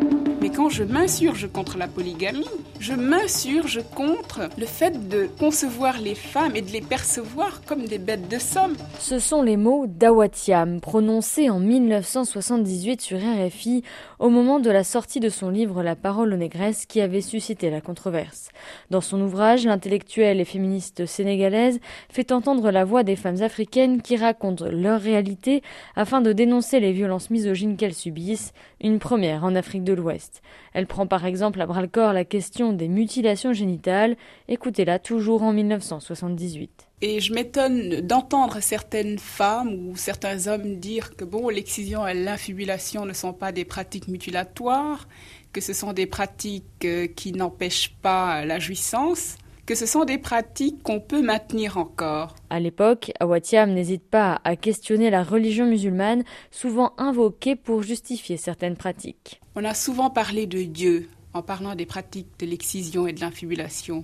thank you. Mais quand je m'insurge contre la polygamie, je m'insurge contre le fait de concevoir les femmes et de les percevoir comme des bêtes de somme. Ce sont les mots d'Awatiam, prononcés en 1978 sur RFI au moment de la sortie de son livre La parole aux négresses qui avait suscité la controverse. Dans son ouvrage, l'intellectuelle et féministe sénégalaise fait entendre la voix des femmes africaines qui racontent leur réalité afin de dénoncer les violences misogynes qu'elles subissent, une première en Afrique de l'Ouest. Elle prend par exemple à bras-le-corps la question des mutilations génitales. Écoutez-la toujours en 1978. Et je m'étonne d'entendre certaines femmes ou certains hommes dire que bon, l'excision et l'infibulation ne sont pas des pratiques mutilatoires, que ce sont des pratiques euh, qui n'empêchent pas la jouissance que ce sont des pratiques qu'on peut maintenir encore. À l'époque, Awatiam n'hésite pas à questionner la religion musulmane, souvent invoquée pour justifier certaines pratiques. On a souvent parlé de Dieu en parlant des pratiques de l'excision et de l'infibulation,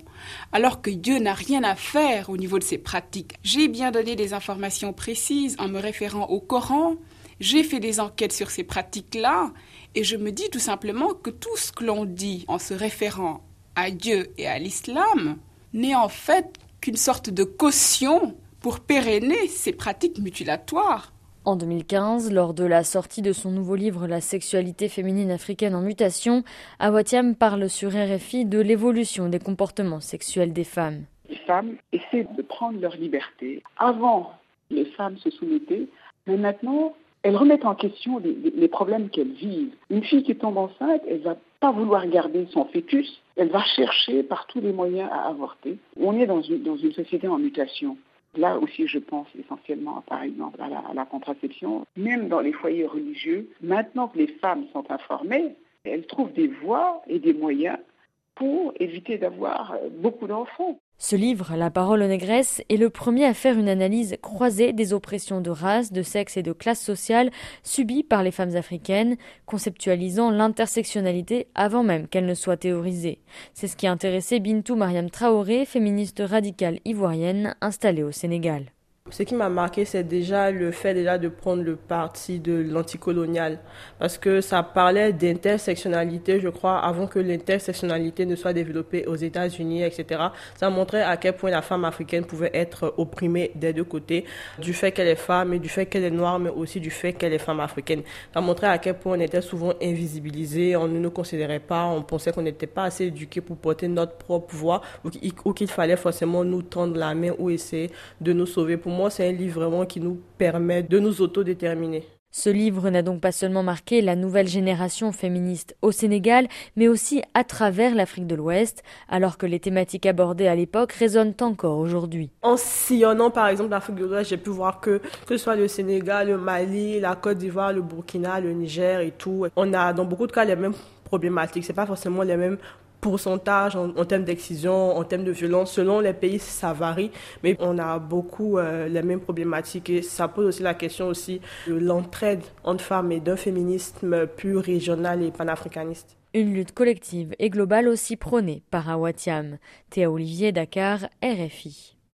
alors que Dieu n'a rien à faire au niveau de ces pratiques. J'ai bien donné des informations précises en me référant au Coran, j'ai fait des enquêtes sur ces pratiques-là, et je me dis tout simplement que tout ce que l'on dit en se référant à Dieu et à l'islam n'est en fait qu'une sorte de caution pour pérenner ces pratiques mutilatoires. En 2015, lors de la sortie de son nouveau livre La sexualité féminine africaine en mutation, Awatiam parle sur RFI de l'évolution des comportements sexuels des femmes. Les femmes essaient de prendre leur liberté. Avant, les femmes se soumettaient, mais maintenant, elles remettent en question les, problèmes qu'elles vivent. Une fille qui tombe enceinte, elle va pas vouloir garder son fœtus, elle va chercher par tous les moyens à avorter. On est dans une, dans une société en mutation. Là aussi, je pense essentiellement, par exemple, à la, contraception. Même dans les foyers religieux, maintenant que les femmes sont informées, elles trouvent des voies et des moyens pour éviter d'avoir beaucoup d'enfants. Ce livre, La parole aux négresses, est le premier à faire une analyse croisée des oppressions de race, de sexe et de classe sociale subies par les femmes africaines, conceptualisant l'intersectionnalité avant même qu'elle ne soit théorisée. C'est ce qui a intéressé Bintou Mariam Traoré, féministe radicale ivoirienne installée au Sénégal. Ce qui m'a marqué, c'est déjà le fait déjà de prendre le parti de l'anticolonial, parce que ça parlait d'intersectionnalité, je crois, avant que l'intersectionnalité ne soit développée aux États-Unis, etc. Ça montrait à quel point la femme africaine pouvait être opprimée des deux côtés, du fait qu'elle est femme et du fait qu'elle est noire, mais aussi du fait qu'elle est femme africaine. Ça montrait à quel point on était souvent invisibilisé, on ne nous considérait pas, on pensait qu'on n'était pas assez éduqué pour porter notre propre voix, ou qu'il fallait forcément nous tendre la main ou essayer de nous sauver. C'est un livre vraiment qui nous permet de nous autodéterminer. Ce livre n'a donc pas seulement marqué la nouvelle génération féministe au Sénégal, mais aussi à travers l'Afrique de l'Ouest, alors que les thématiques abordées à l'époque résonnent encore aujourd'hui. En sillonnant par exemple l'Afrique de l'Ouest, j'ai pu voir que que ce soit le Sénégal, le Mali, la Côte d'Ivoire, le Burkina, le Niger et tout, on a dans beaucoup de cas les mêmes problématiques. C'est pas forcément les mêmes pourcentage en, termes d'excision, en termes de violence. Selon les pays, ça varie, mais on a beaucoup euh, les mêmes problématiques et ça pose aussi la question aussi de l'entraide entre femmes et d'un féminisme plus régional et panafricaniste. Une lutte collective et globale aussi prônée par Awatiam. Théa Olivier, Dakar, RFI.